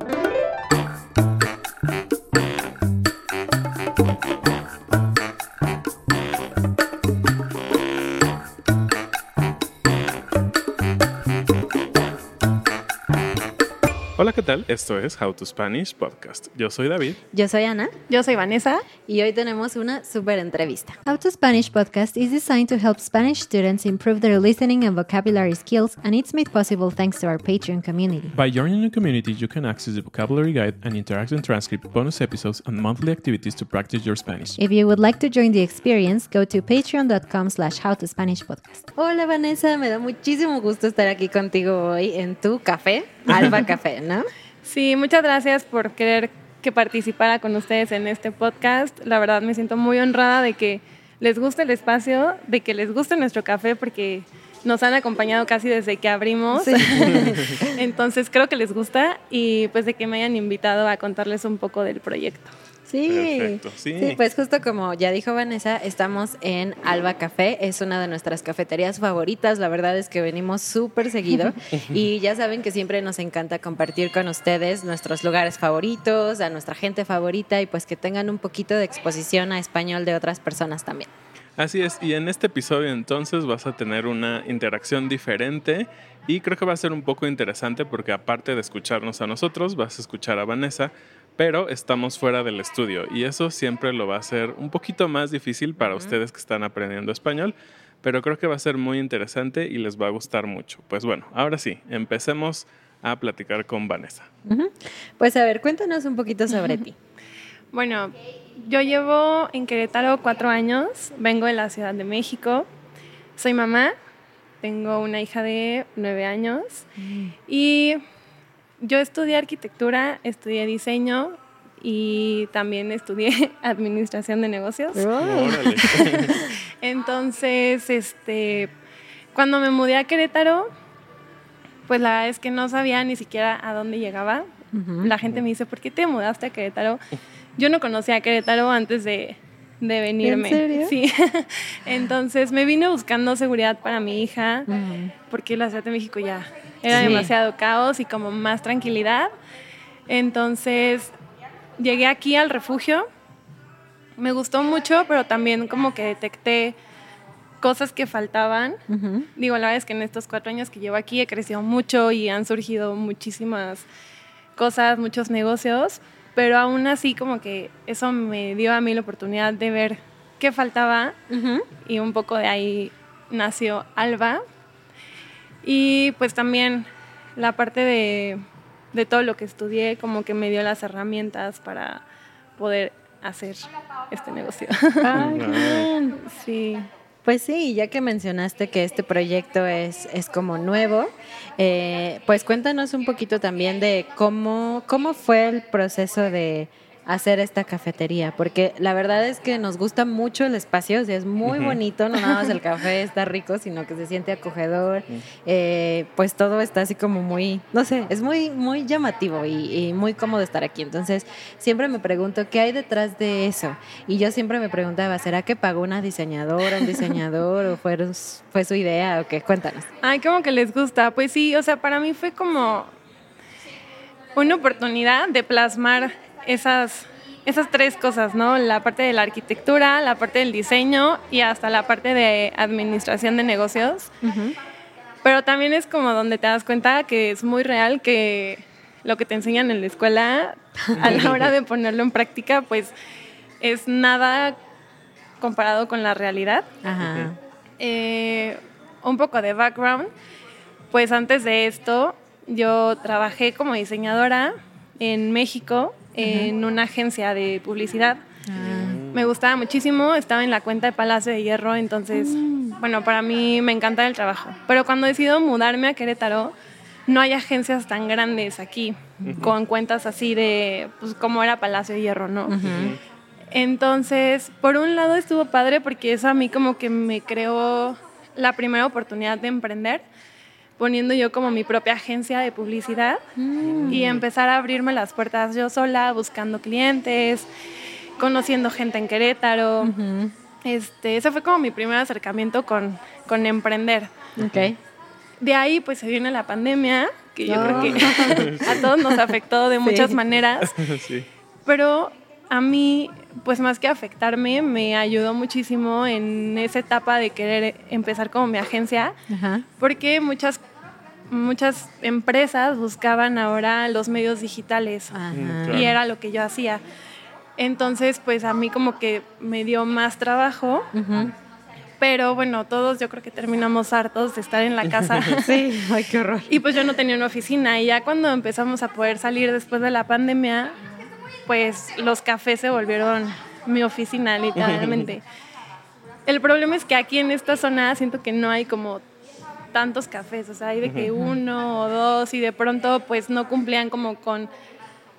Hola, ¿qué tal? Esto es How to Spanish Podcast. Yo soy David. Yo soy Ana. Yo soy Vanessa. Y hoy tenemos una super entrevista. How to Spanish podcast is designed to help Spanish students improve their listening and vocabulary skills, and it's made possible thanks to our Patreon community. By joining the community, you can access the vocabulary guide and interactive transcript, bonus episodes, and monthly activities to practice your Spanish. If you would like to join the experience, go to patreon.com slash howtospanishpodcast. Hola Vanessa, me da muchísimo gusto estar aquí contigo hoy en tu café, Alba Café, ¿no? Sí, muchas gracias por querer que participara con ustedes en este podcast. La verdad me siento muy honrada de que les guste el espacio, de que les guste nuestro café, porque nos han acompañado casi desde que abrimos. Entonces creo que les gusta y pues de que me hayan invitado a contarles un poco del proyecto. Sí. Perfecto, sí. sí. pues justo como ya dijo Vanessa, estamos en Alba Café, es una de nuestras cafeterías favoritas, la verdad es que venimos súper seguido y ya saben que siempre nos encanta compartir con ustedes nuestros lugares favoritos, a nuestra gente favorita y pues que tengan un poquito de exposición a español de otras personas también. Así es, y en este episodio entonces vas a tener una interacción diferente y creo que va a ser un poco interesante porque aparte de escucharnos a nosotros, vas a escuchar a Vanessa, pero estamos fuera del estudio y eso siempre lo va a hacer un poquito más difícil para ustedes que están aprendiendo español, pero creo que va a ser muy interesante y les va a gustar mucho. Pues bueno, ahora sí, empecemos a platicar con Vanessa. Pues a ver, cuéntanos un poquito sobre ti. Bueno, yo llevo en Querétaro cuatro años, vengo de la Ciudad de México, soy mamá, tengo una hija de nueve años y yo estudié arquitectura, estudié diseño y también estudié administración de negocios. Entonces, este, cuando me mudé a Querétaro, pues la verdad es que no sabía ni siquiera a dónde llegaba. La gente me dice, ¿por qué te mudaste a Querétaro? Yo no conocía a Querétaro antes de, de venirme. ¿En serio? Sí. Entonces me vine buscando seguridad para mi hija, porque la Ciudad de México ya era Sí. demasiado caos y como más tranquilidad. Entonces llegué aquí al refugio. Me gustó mucho, pero también como que detecté cosas que faltaban. Ujú. Digo, la verdad es que en estos cuatro años que llevo aquí he crecido mucho y han surgido muchísimas cosas, muchos negocios, pero aún así como que eso me dio a mí la oportunidad de ver qué faltaba Ujú. y un poco de ahí nació Alba. Y pues también la parte de, de todo lo que estudié como que me dio las herramientas para poder hacer este negocio. Ay, qué bien. sí. Pues sí, ya que mencionaste que este proyecto es, es como nuevo, eh, pues cuéntanos un poquito también de cómo, cómo fue el proceso de hacer esta cafetería, porque la verdad es que nos gusta mucho el espacio, o sea, es muy bonito, no nada más el café está rico, sino que se siente acogedor, eh, pues todo está así como muy, no sé, es muy, muy llamativo y, y muy cómodo estar aquí, entonces siempre me pregunto qué hay detrás de eso, y yo siempre me preguntaba, ¿será que pagó una diseñadora, un diseñador, o fue, fue su idea, o qué? Cuéntanos. Ay, como que les gusta. Pues sí, o sea, para mí fue como una oportunidad de plasmar esas, esas tres cosas, ¿no? La parte de la arquitectura, la parte del diseño y hasta la parte de administración de negocios. Pero también es como donde te das cuenta que es muy real que lo que te enseñan en la escuela, a la hora de ponerlo en práctica, pues es nada comparado con la realidad. Ajá. Eh, un poco de background, pues antes de esto yo trabajé como diseñadora en México en una agencia de publicidad. Me gustaba muchísimo, estaba en la cuenta de Palacio de Hierro, entonces, bueno, para mí me encanta el trabajo. Pero cuando decido mudarme a Querétaro, no hay agencias tan grandes aquí, con cuentas así de, pues, como era Palacio de Hierro, ¿no? Entonces, por un lado estuvo padre porque eso a mí como que me creó la primera oportunidad de emprender, poniendo yo como mi propia agencia de publicidad y empezar a abrirme las puertas yo sola, buscando clientes, conociendo gente en Querétaro. este, ese fue como mi primer acercamiento con, con emprender. Ok. De ahí pues se viene la pandemia que yo creo que a todos nos afectó de Sí. muchas maneras, sí. pero a mí, pues más que afectarme, me ayudó muchísimo en esa etapa de querer empezar como mi agencia, Ajá. porque muchas, muchas empresas buscaban ahora los medios digitales Ajá. Claro. y era lo que yo hacía. Entonces, pues a mí como que me dio más trabajo, Ujú. pero bueno, todos yo creo que terminamos hartos de estar en la casa. Sí, ay, qué horror. Y pues yo no tenía una oficina y ya cuando empezamos a poder salir después de la pandemia, pues los cafés se volvieron mi oficina literalmente. El problema es que aquí en esta zona siento que no hay como tantos cafés, o sea, hay de que uno o dos y de pronto pues no cumplían como con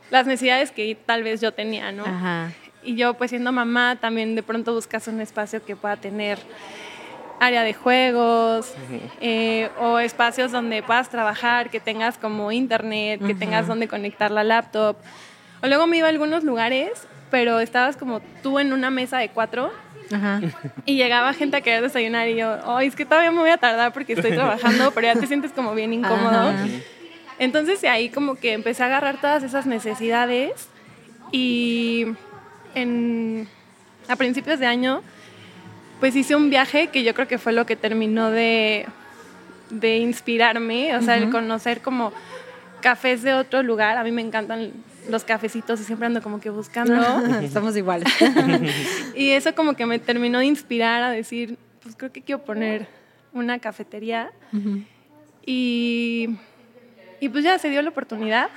las necesidades que tal vez yo tenía, ¿no? Ajá. Y yo, pues siendo mamá, también de pronto buscas un espacio que pueda tener área de juegos eh, o espacios donde puedas trabajar, que tengas como internet, que tengas donde conectar la laptop. O luego me iba a algunos lugares, pero estabas como tú en una mesa de cuatro Ajá. y llegaba gente a querer desayunar y yo, ay, es que todavía me voy a tardar porque estoy trabajando, pero ya te sientes como bien incómodo. Ajá. Entonces ahí como que empecé a agarrar todas esas necesidades y en, a principios de año pues hice un viaje que yo creo que fue lo que terminó de, de inspirarme, o sea, el conocer como cafés de otro lugar. A mí me encantan los cafecitos y siempre ando como que buscando. Somos iguales. Y eso como que me terminó de inspirar a decir, pues creo que quiero poner una cafetería. y, y pues ya se dio la oportunidad.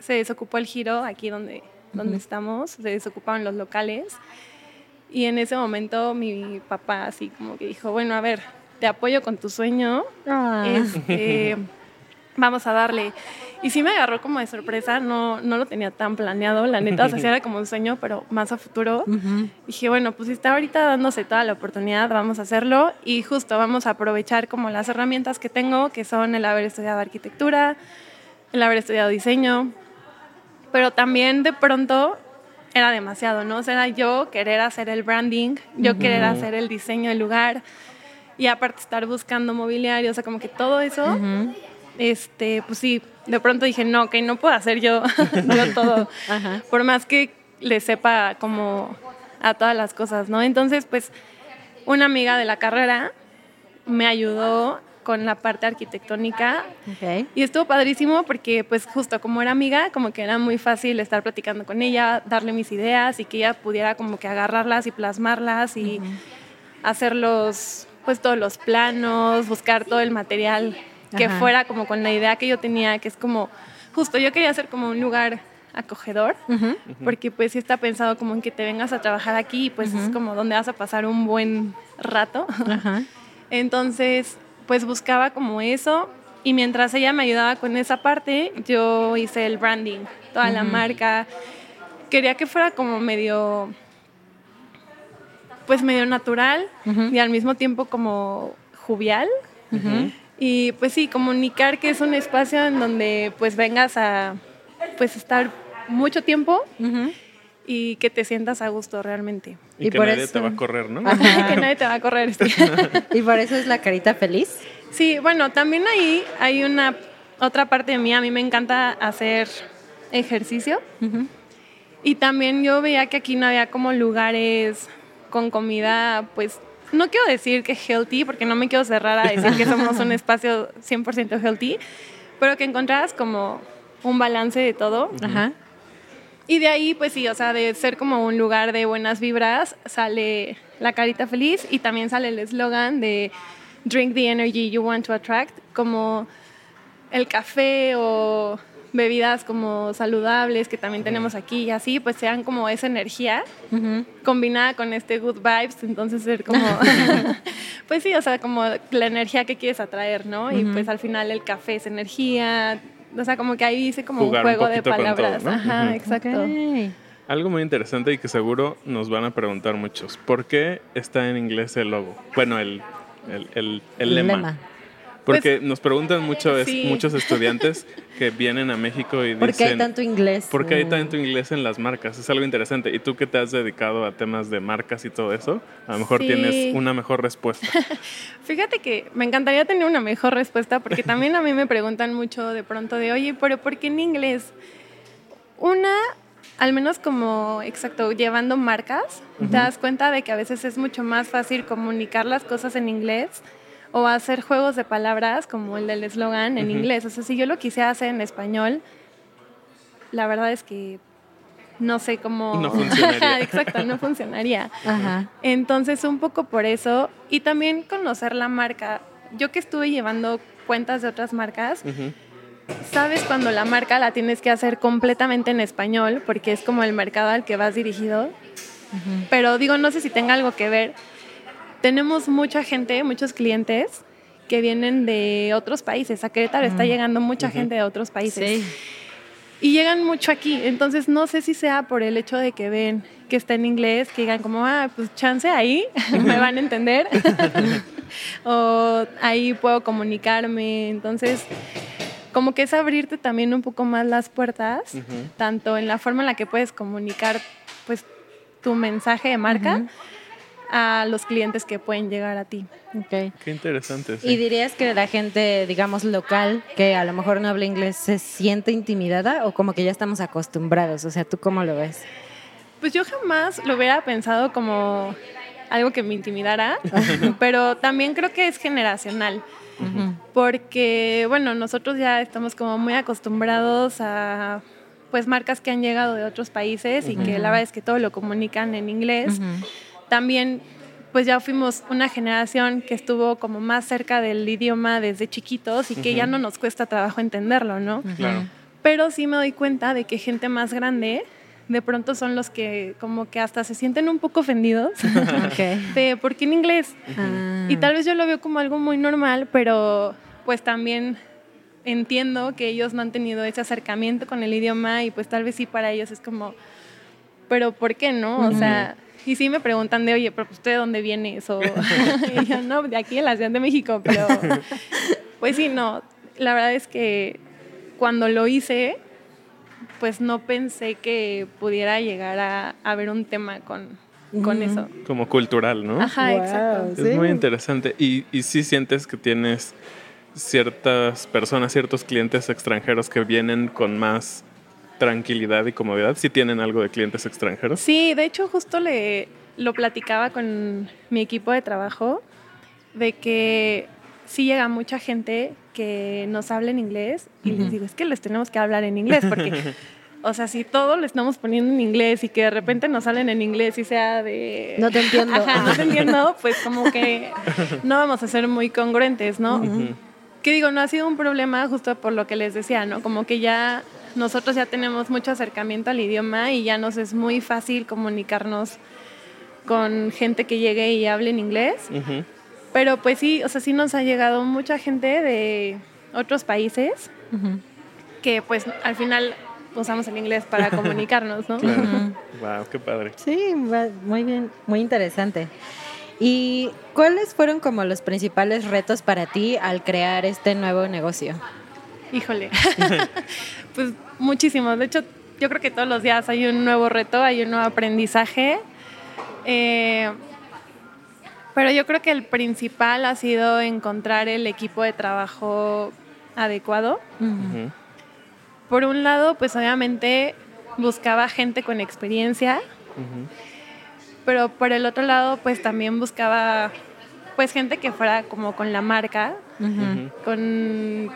Se desocupó el giro aquí donde, donde estamos, se desocupaban los locales. Y en ese momento mi papá así como que dijo, bueno, a ver, te apoyo con tu sueño. Ah. Este, vamos a darle. Y sí me agarró como de sorpresa, no, no lo tenía tan planeado, la neta, o sea, sí era como un sueño, pero más a futuro. Dije, bueno, pues si está ahorita dándose toda la oportunidad, vamos a hacerlo y justo vamos a aprovechar como las herramientas que tengo, que son el haber estudiado arquitectura, el haber estudiado diseño, pero también de pronto era demasiado, ¿no? O sea, era yo querer hacer el branding, yo querer hacer el diseño del lugar y aparte estar buscando mobiliario, o sea, como que todo eso, este, pues sí, de pronto dije, no, que no puedo hacer yo, yo todo, Ajá. por más que le sepa como a todas las cosas, ¿no? Entonces, pues, una amiga de la carrera me ayudó con la parte arquitectónica y estuvo padrísimo porque pues justo como era amiga, como que era muy fácil estar platicando con ella, darle mis ideas y que ella pudiera como que agarrarlas y plasmarlas y hacer los, pues todos los planos, buscar todo el material que Ajá. fuera como con la idea que yo tenía, que es como, justo yo quería hacer como un lugar acogedor, porque pues sí está pensado como en que te vengas a trabajar aquí, pues es como donde vas a pasar un buen rato. Ajá. Entonces, pues buscaba como eso y mientras ella me ayudaba con esa parte, yo hice el branding, toda la marca. Quería que fuera como medio, pues medio natural y al mismo tiempo como jovial. Y pues sí, comunicar que es un espacio en donde pues vengas a pues estar mucho tiempo y que te sientas a gusto realmente. Y, Y que por nadie eso- te va a correr, ¿no? que nadie te va a correr. sí. Y por eso es la carita feliz. Sí, bueno, también ahí hay una otra parte de mí. A mí me encanta hacer ejercicio. Y también yo veía que aquí no había como lugares con comida, pues no quiero decir que healthy, porque no me quiero cerrar a decir que somos un espacio 100% healthy, pero que encontraras como un balance de todo. Ajá. Y de ahí, pues sí, o sea, de ser como un lugar de buenas vibras, sale la carita feliz y también sale el eslogan de Drink the energy you want to attract, como el café o bebidas como saludables que también tenemos aquí y así, pues sean como esa energía combinada con este good vibes, entonces ser como, pues sí, o sea, como la energía que quieres atraer, ¿no? Y pues al final el café es energía, o sea, como que ahí hice como Jugar un un juego de todo, palabras. ¿no? Ajá, exacto. Algo muy interesante y que seguro nos van a preguntar muchos. ¿Por qué está en inglés el logo? Bueno, el, el, el- el lema. Porque nos preguntan mucho es- sí. muchos estudiantes que vienen a México y ¿Por qué hay dicen, tanto inglés? ¿por qué hay Mm. tanto inglés en las marcas? Es algo interesante. Y tú que te has dedicado a temas de marcas y todo eso, a lo mejor Sí. tienes una mejor respuesta. Fíjate que me encantaría tener una mejor respuesta porque también a mí me preguntan mucho de pronto de, oye, pero ¿por qué en inglés? Una, al menos como, exacto, llevando marcas, te das cuenta de que a veces es mucho más fácil comunicar las cosas en inglés o hacer juegos de palabras como el del eslogan en Ujú. inglés. O sea, si yo lo quisiera hacer en español, la verdad es que no sé cómo... No funcionaría. exacto, no funcionaría. Ajá. Entonces, un poco por eso. Y también conocer la marca. Yo que estuve llevando cuentas de otras marcas, Ujú. sabes cuando la marca la tienes que hacer completamente en español, porque es como el mercado al que vas dirigido. Pero digo, no sé si tenga algo que ver. Tenemos mucha gente, muchos clientes que vienen de otros países. A Querétaro está llegando mucha gente de otros países. Sí. Y llegan mucho aquí, entonces no sé si sea por el hecho de que ven que está en inglés, que digan como, ah, pues chance ahí, me van a entender, o ahí puedo comunicarme, entonces como que es abrirte también un poco más las puertas, tanto en la forma en la que puedes comunicar pues tu mensaje de marca. A los clientes que pueden llegar a ti. Ok. Qué interesante. sí. ¿Y dirías que la gente, digamos, local, que a lo mejor no habla inglés, se siente intimidada o como que ya estamos acostumbrados? O sea, ¿tú cómo lo ves? Pues yo jamás lo hubiera pensado como algo que me intimidara, pero también creo que es generacional, porque bueno, nosotros ya estamos como muy acostumbrados a pues marcas que han llegado de otros países y que la verdad es que todo lo comunican en inglés. También pues ya fuimos una generación que estuvo como más cerca del idioma desde chiquitos y que ya no nos cuesta trabajo entenderlo, ¿no? Claro. Pero sí me doy cuenta de que gente más grande de pronto son los que como que hasta se sienten un poco ofendidos Ok. de ¿por qué en inglés? Ah. Y tal vez yo lo veo como algo muy normal, pero pues también entiendo que ellos no han tenido ese acercamiento con el idioma y pues tal vez sí para ellos es como, pero ¿por qué no? O sea, y sí me preguntan de, oye, pero pues, ¿usted de dónde vienes? O, y yo, no, de aquí en la Ciudad de México, pero pues sí, no, la verdad es que cuando lo hice, pues no pensé que pudiera llegar a, a ver un tema con, con eso. Como cultural, ¿no? Ajá, Wow, exacto. Es muy interesante. Y, y sí sientes que tienes ciertas personas, ciertos clientes extranjeros que vienen con más tranquilidad y comodidad. Sí tienen algo de clientes extranjeros. Sí, de hecho justo le lo platicaba con mi equipo de trabajo de que sí llega mucha gente que nos habla en inglés y les digo, es que les tenemos que hablar en inglés porque o sea, si todo lo estamos poniendo en inglés y que de repente nos salen en inglés y sea de No te entiendo. Ajá, no te entiendo, pues como que no vamos a ser muy congruentes, ¿no? Que digo, no ha sido un problema justo por lo que les decía, ¿no? Como que ya nosotros ya tenemos mucho acercamiento al idioma y ya nos es muy fácil comunicarnos con gente que llegue y hable en inglés. Pero pues sí, o sea, sí nos ha llegado mucha gente de otros países que pues al final usamos el inglés para comunicarnos, ¿no? Claro. Wow, qué padre. Sí, muy bien, muy interesante. ¿Y cuáles fueron como los principales retos para ti al crear este nuevo negocio? Híjole. pues muchísimos. De hecho, yo creo que todos los días hay un nuevo reto, hay un nuevo aprendizaje. Eh, pero yo creo que el principal ha sido encontrar el equipo de trabajo adecuado. Por un lado, pues obviamente buscaba gente con experiencia, pero por el otro lado, pues también buscaba pues gente que fuera como con la marca, con,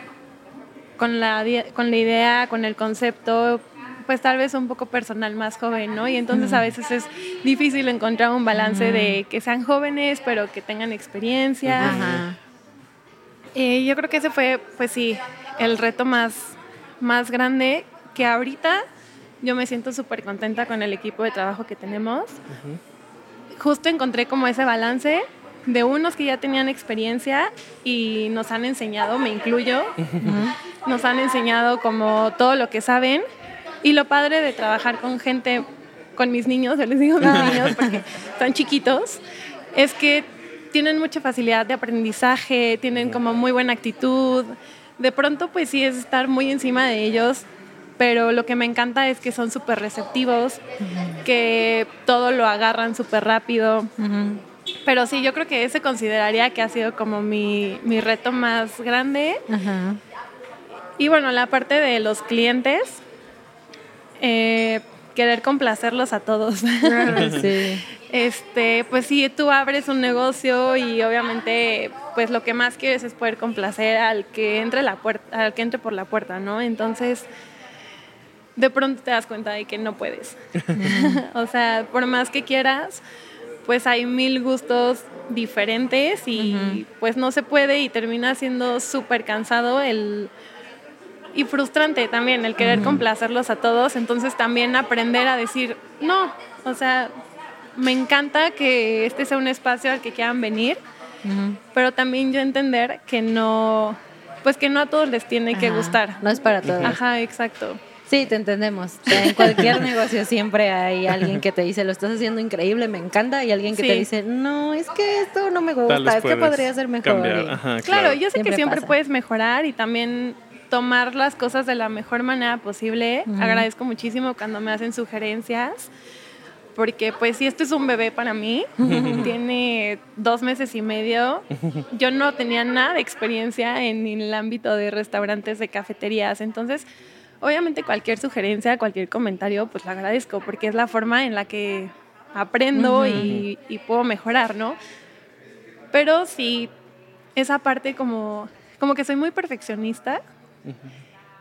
con, la, con la idea, con el concepto, pues tal vez un poco personal más joven, ¿no? Y entonces a veces es difícil encontrar un balance de que sean jóvenes, pero que tengan experiencia. Ajá. Eh, yo creo que ese fue, pues sí, el reto más, más grande que ahorita yo me siento súper contenta con el equipo de trabajo que tenemos. Justo encontré como ese balance de unos que ya tenían experiencia y nos han enseñado, me incluyo, nos han enseñado como todo lo que saben y lo padre de trabajar con gente, con mis niños, yo les digo mis niños porque están chiquitos, es que tienen mucha facilidad de aprendizaje, tienen como muy buena actitud. De pronto, pues sí, es estar muy encima de ellos, pero lo que me encanta es que son súper receptivos, que todo lo agarran súper rápido. Pero sí, yo creo que ese consideraría que ha sido como mi, mi reto más grande. Ajá. Y bueno, la parte de los clientes, eh, querer complacerlos a todos. Sí. Este, pues sí, tú abres un negocio y obviamente, pues lo que más quieres es poder complacer al que entre la puerta, al que entre por la puerta, ¿no? Entonces, de pronto te das cuenta de que no puedes. o sea, por más que quieras, pues hay mil gustos diferentes y pues no se puede y termina siendo súper cansado el y frustrante también el querer complacerlos a todos, entonces también aprender a decir, no, o sea, me encanta que este sea un espacio al que quieran venir, pero también yo entender que no, pues que no a todos les tiene que Ajá. gustar. No es para todos. Ajá, exacto. Sí, te entendemos. En cualquier negocio siempre hay alguien que te dice, lo estás haciendo increíble, me encanta, y alguien que te dice, no, es que esto no me gusta, es que podría ser mejor. Claro, yo sé Siempre que siempre pasa. puedes mejorar y también tomar las cosas de la mejor manera posible. Agradezco muchísimo cuando me hacen sugerencias, porque pues si esto es un bebé para mí, tiene dos meses y medio, yo no tenía nada de experiencia en el ámbito de restaurantes, de cafeterías, entonces obviamente cualquier sugerencia, cualquier comentario, pues lo agradezco, porque es la forma en la que aprendo y, y puedo mejorar, ¿no? Pero sí, esa parte como, como que soy muy perfeccionista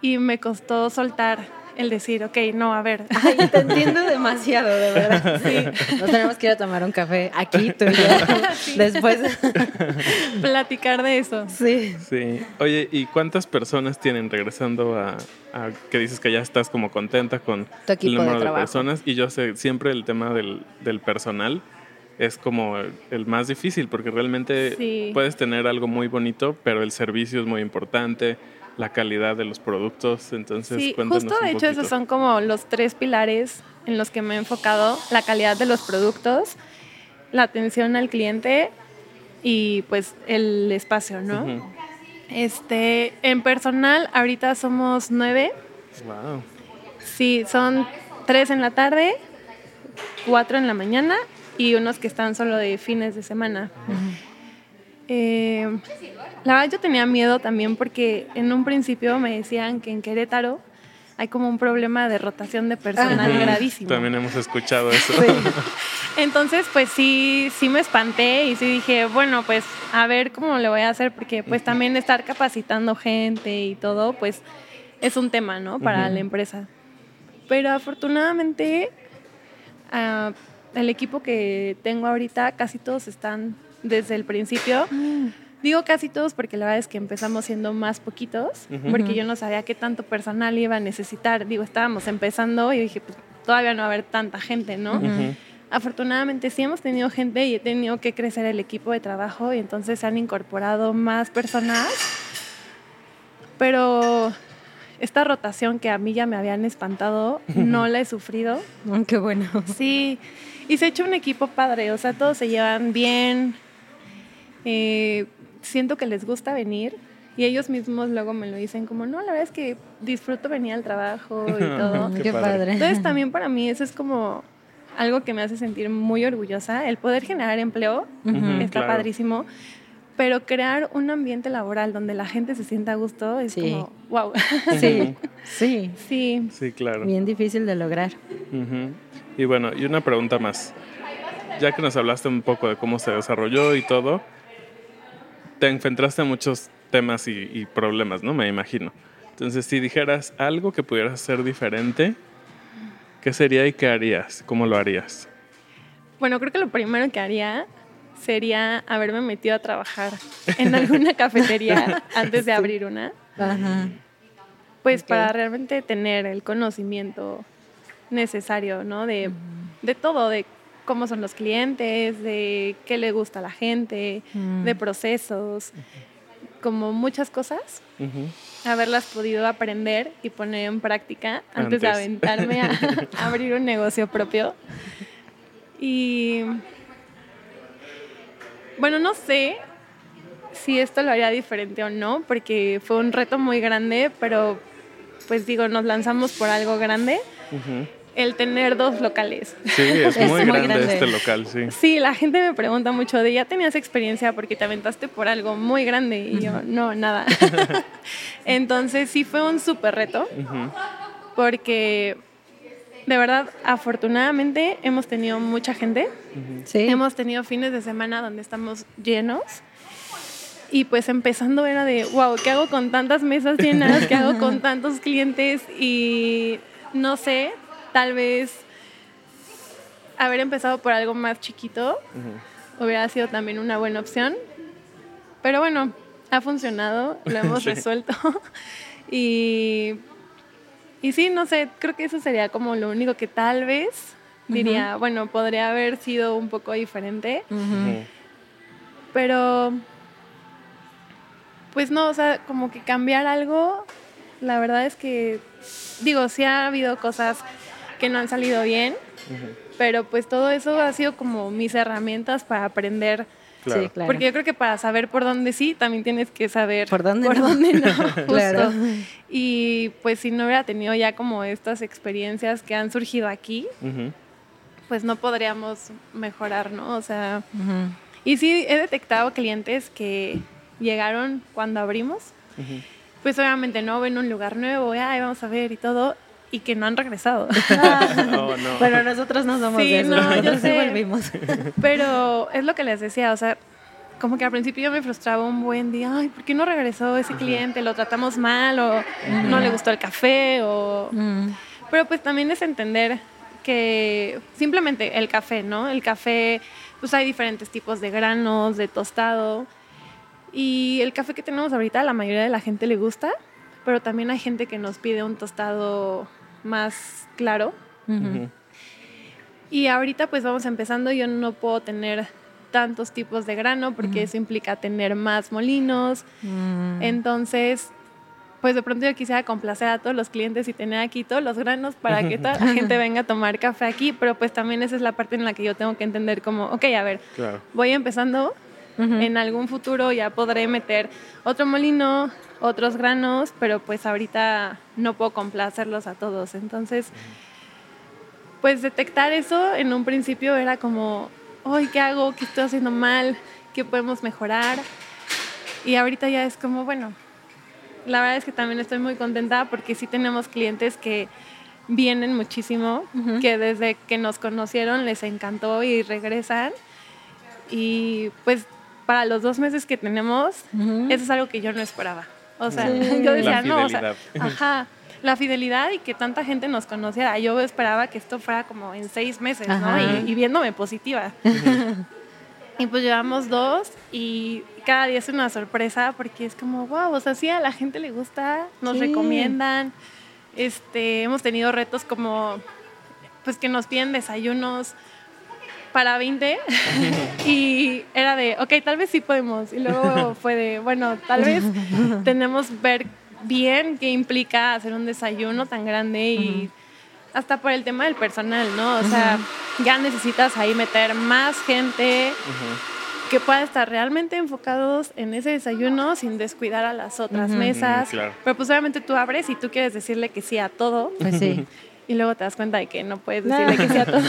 y me costó soltar el decir, ok, no, a ver, Ay, te entiendo demasiado, de verdad. Sí. Nos tenemos que ir a tomar un café aquí, tú y yo. Después. platicar de eso. Sí. Sí. Oye, ¿y cuántas personas tienen regresando a, a que dices que ya estás como contenta con Tu equipo el número de, personas? Y yo sé, siempre el tema del, del personal es como el, el más difícil porque realmente Sí. puedes tener algo muy bonito, pero el servicio es muy importante, la calidad de los productos, entonces Sí, cuéntanos justo un de hecho esos son como los tres pilares en los que me he enfocado, la calidad de los productos, la atención al cliente y pues el espacio, ¿no? Este, en personal, ahorita somos nueve. Wow. Sí, son tres en la tarde, cuatro en la mañana y unos que están solo de fines de semana. Eh, la verdad yo tenía miedo también porque en un principio me decían que en Querétaro hay como un problema de rotación de personal gravísimo. También hemos escuchado eso. Entonces, pues sí, sí me espanté y sí dije, bueno, pues a ver cómo le voy a hacer, porque pues también estar capacitando gente y todo, pues es un tema, ¿no? Para la empresa. Pero afortunadamente, ah, el equipo que tengo ahorita, casi todos están desde el principio. Digo casi todos porque la verdad es que empezamos siendo más poquitos, Ujú. porque yo no sabía qué tanto personal iba a necesitar. Digo, estábamos empezando y dije, pues todavía no va a haber tanta gente, ¿no? Afortunadamente sí hemos tenido gente y he tenido que crecer el equipo de trabajo y entonces se han incorporado más personas. Pero esta rotación que a mí ya me habían espantado, no la he sufrido. Mm, Qué bueno. Sí, y se ha hecho un equipo padre, o sea, todos se llevan bien. Eh, siento que les gusta venir y ellos mismos luego me lo dicen como, no, la verdad es que disfruto venir al trabajo y todo. Qué padre. Entonces también para mí eso es como algo que me hace sentir muy orgullosa, el poder generar empleo, está claro. padrísimo, pero crear un ambiente laboral donde la gente se sienta a gusto es Sí. como, wow. Sí, sí. sí, Sí, claro. Bien difícil de lograr. Y bueno, y una pregunta más. Ya que nos hablaste un poco de cómo se desarrolló y todo, te enfrentaste a muchos temas y, y problemas, ¿no? Me imagino. Entonces, si dijeras algo que pudieras hacer diferente, ¿qué sería y qué harías? ¿Cómo lo harías? Bueno, creo que lo primero que haría sería haberme metido a trabajar en alguna cafetería antes de abrir una, Ajá. pues para realmente tener el conocimiento necesario, ¿no? De, de todo, de cómo son los clientes, de qué le gusta a la gente, Mm. de procesos, como muchas cosas, haberlas podido aprender y poner en práctica antes, de aventarme a, a abrir un negocio propio. Y bueno, no sé si esto lo haría diferente o no, porque fue un reto muy grande, pero pues digo, nos lanzamos por algo grande. El tener dos locales. Sí, es, muy, grande, este local, sí. Sí, la gente me pregunta mucho de, ¿ya tenías experiencia porque te aventaste por algo muy grande? Y yo, no, nada. Entonces sí fue un súper reto, porque de verdad, afortunadamente hemos tenido mucha gente. Sí. Hemos tenido fines de semana donde estamos llenos. Y pues empezando era de, wow, ¿qué hago con tantas mesas llenas? ¿Qué hago con tantos clientes? Y no sé, tal vez haber empezado por algo más chiquito hubiera sido también una buena opción. Pero bueno, ha funcionado, lo hemos resuelto. y, y sí, no sé, creo que eso sería como lo único que tal vez diría, bueno, podría haber sido un poco diferente. Pero pues no, o sea, como que cambiar algo, la verdad es que, digo, sí ha habido cosas que no han salido bien, pero pues todo eso ha sido como mis herramientas para aprender. Sí, claro. Porque yo creo que para saber por dónde sí, también tienes que saber por dónde por no. Dónde no claro. Y pues si no hubiera tenido ya como estas experiencias que han surgido aquí, pues no podríamos mejorar, ¿no? O sea, y sí he detectado clientes que llegaron cuando abrimos. Pues obviamente no ven un lugar nuevo, ay, vamos a ver y todo, y que no han regresado. no, no. Bueno, nosotros no somos de eso, no, yo sé. volvimos. Pero es lo que les decía, o sea, como que al principio yo me frustraba un buen día, ay, ¿por qué no regresó ese cliente? ¿Lo tratamos mal o no le gustó el café? O... Pero pues también es entender que simplemente el café, ¿no? El café, pues hay diferentes tipos de granos, de tostado. Y el café que tenemos ahorita, la mayoría de la gente le gusta, pero también hay gente que nos pide un tostado más claro. Y ahorita pues vamos empezando, yo no puedo tener tantos tipos de grano porque eso implica tener más molinos. Mm. Entonces, pues de pronto yo quisiera complacer a todos los clientes y tener aquí todos los granos para que toda la gente venga a tomar café aquí, pero pues también esa es la parte en la que yo tengo que entender como, ok, a ver, voy empezando, en algún futuro ya podré meter otro molino, otros granos, pero pues ahorita no puedo complacerlos a todos. Entonces, pues detectar eso en un principio era como, hoy ¿qué hago? ¿Qué estoy haciendo mal? ¿Qué podemos mejorar? Y ahorita ya es como, bueno, la verdad es que también estoy muy contenta porque sí tenemos clientes que vienen muchísimo, que desde que nos conocieron les encantó y regresan. Y pues para los dos meses que tenemos, eso es algo que yo no esperaba. O sea, yo decía, no, o sea, ajá, la fidelidad y que tanta gente nos conociera. Yo esperaba que esto fuera como en seis meses, ¿no? Y, viéndome positiva. y pues llevamos dos y cada día es una sorpresa porque es como, wow, o sea, sí a la gente le gusta, nos recomiendan. Este, hemos tenido retos como, pues que nos piden desayunos para 20 y era de, ok, tal vez sí podemos. Y luego fue de, bueno, tal vez tenemos ver bien qué implica hacer un desayuno tan grande y hasta por el tema del personal, ¿no? O sea, ya necesitas ahí meter más gente que pueda estar realmente enfocados en ese desayuno sin descuidar a las otras mesas. Pero pues obviamente tú abres y tú quieres decirle que sí a todo. Pues sí. Y luego te das cuenta de que no puedes decirle que sí a todo.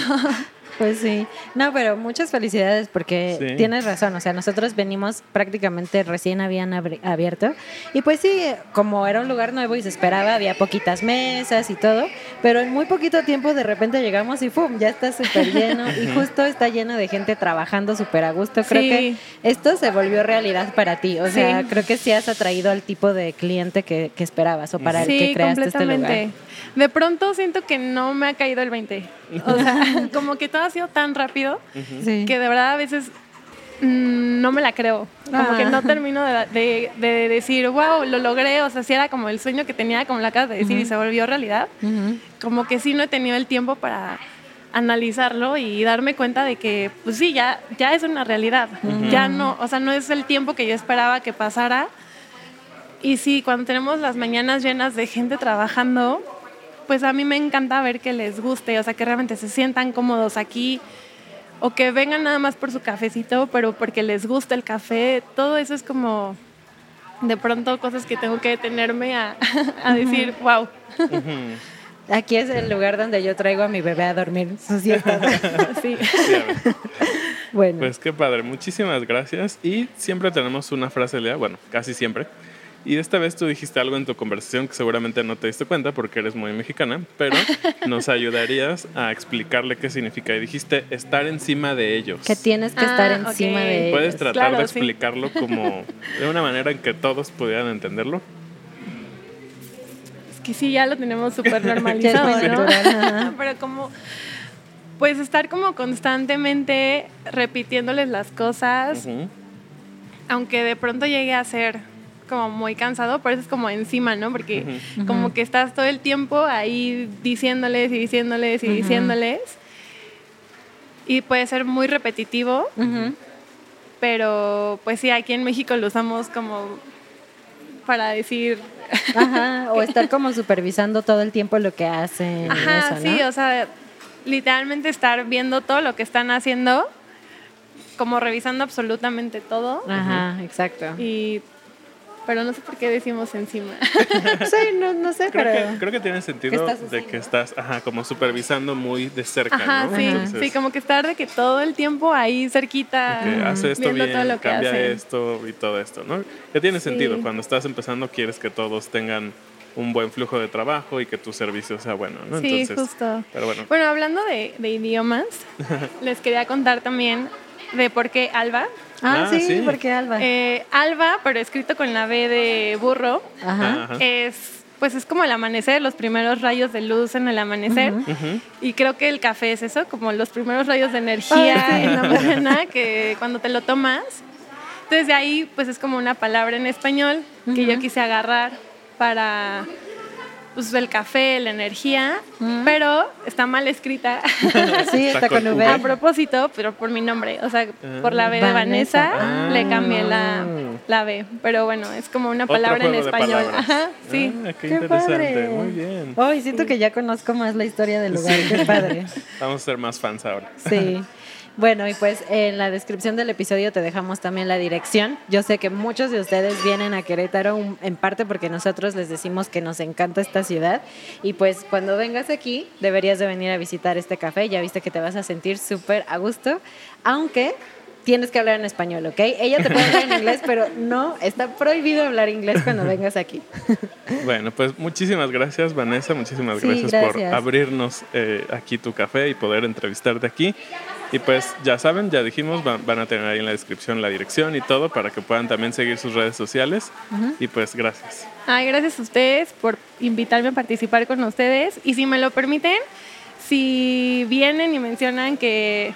Pues sí, no, pero muchas felicidades porque tienes razón, o sea, nosotros venimos prácticamente recién habían abierto. Y pues sí, como era un lugar nuevo y se esperaba, había poquitas mesas y todo, pero en muy poquito tiempo de repente llegamos y ¡pum! ya está súper lleno y justo está lleno de gente trabajando súper a gusto. Creo que esto se volvió realidad para ti, o sea, creo que sí has atraído al tipo de cliente que, esperabas o para el que creaste este lugar. De pronto siento que no me ha caído el 20. O sea, como que todo ha sido tan rápido que de verdad a veces mm, no me la creo. Como que no ah. termino de, decir, wow, lo logré. O sea, si era como el sueño que tenía, como la acabas de decir, y se volvió realidad. Como que sí no he tenido el tiempo para analizarlo y darme cuenta de que, pues sí, ya, ya es una realidad. Ya no, o sea, no es el tiempo que yo esperaba que pasara. Y sí, cuando tenemos las mañanas llenas de gente trabajando, pues a mí me encanta ver que les guste, o sea, que realmente se sientan cómodos aquí. o que vengan nada más por su cafecito, pero porque les gusta el café, todo eso es como de pronto cosas que tengo que detenerme a, a decir, wow. Aquí es el lugar donde yo traigo a mi bebé a dormir sí. Sí, bueno, Pues qué padre, muchísimas gracias. Y siempre tenemos una frase Lea, bueno, casi siempre. Y esta vez tú dijiste algo en tu conversación que seguramente no te diste cuenta porque eres muy mexicana, pero nos ayudarías a explicarle qué significa. Y dijiste estar encima de ellos. que tienes que estar Ah, encima de ¿Puedes ellos. tratar Claro, de sí. explicarlo como de una manera en que todos pudieran entenderlo? Es que sí, ya lo tenemos súper normalizado, ¿no? Pero como, pues estar como constantemente repitiéndoles las cosas, aunque de pronto llegue a ser como muy cansado, por eso es como encima, ¿no? Porque como que estás todo el tiempo ahí diciéndoles y diciéndoles y diciéndoles. Y puede ser muy repetitivo, Ujú. pero pues sí, aquí en México lo usamos como para decir, Ajá, o estar como supervisando todo el tiempo lo que hacen. ajá, eso, ¿no? sí, o sea, literalmente estar viendo todo lo que están haciendo, como revisando absolutamente todo. Ajá, exacto. Y, pero no sé por qué decimos encima. Sí, no, no sé, Creo, pero... que, creo que tiene sentido de que estás ajá, como supervisando muy de cerca, Ajá, ¿no? sí, Entonces, sí, como que estar de que todo el tiempo ahí cerquita, que hace esto viendo bien, todo lo que cambia esto y todo esto, ¿no? Que tiene sentido. Cuando estás empezando quieres que todos tengan un buen flujo de trabajo y que tu servicio sea bueno, ¿no? Sí, Entonces, justo. Pero bueno, Bueno, hablando de, de idiomas, les quería contar también de por qué Alba. Ah, Ah, sí, sí. porque Alba. Eh, Alba, pero escrito con la B de burro, Ajá. Ajá. es pues es como el amanecer, los primeros rayos de luz en el amanecer. Y creo que el café es eso, como los primeros rayos de energía sí. en la mañana que cuando te lo tomas. Entonces de ahí pues es como una palabra en español que yo quise agarrar para pues el café, la energía, pero está mal escrita. Sí, está con V. A propósito, pero por mi nombre, o sea, por la B de Vanessa. Vanessa, le cambié la, Ah. la B, pero bueno, es como una palabra en español. Ajá, sí. Ah, qué, Qué interesante. padre. Muy bien. Hoy siento que ya conozco más la historia del lugar. Qué padre. Vamos a ser más fans ahora. Sí. Bueno, y pues en la descripción del episodio te dejamos también la dirección. Yo sé que muchos de ustedes vienen a Querétaro en parte porque nosotros les decimos que nos encanta esta ciudad y pues cuando vengas aquí deberías de venir a visitar este café. Ya viste que te vas a sentir súper a gusto, aunque tienes que hablar en español, ¿ok? Ella te puede hablar en inglés, pero no, está prohibido hablar inglés cuando vengas aquí. Bueno, pues muchísimas gracias, Vanessa. Muchísimas Sí, gracias, por gracias. abrirnos eh, aquí tu café y poder entrevistarte aquí. Y pues ya saben, ya dijimos, van, van a tener ahí en la descripción la dirección y todo para que puedan también seguir sus redes sociales. Y pues gracias. Ay, gracias a ustedes por invitarme a participar con ustedes. Y si me lo permiten, si vienen y mencionan que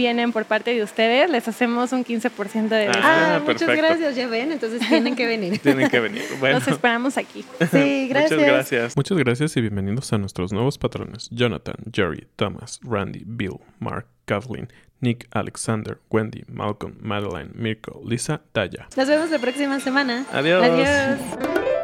vienen por parte de ustedes, les hacemos un 15% de descuento. Ah, Ah, muchas gracias, ya ven, entonces tienen que venir. Tienen que venir. Bueno. Los esperamos aquí. Sí, gracias. Muchas gracias. Muchas gracias y bienvenidos a nuestros nuevos patrones: Jonathan, Jerry, Thomas, Randy, Bill, Mark, Kathleen, Nick, Alexander, Wendy, Malcolm, Madeline, Mirko, Lisa, Taya. Nos vemos la próxima semana. Adiós. Adiós.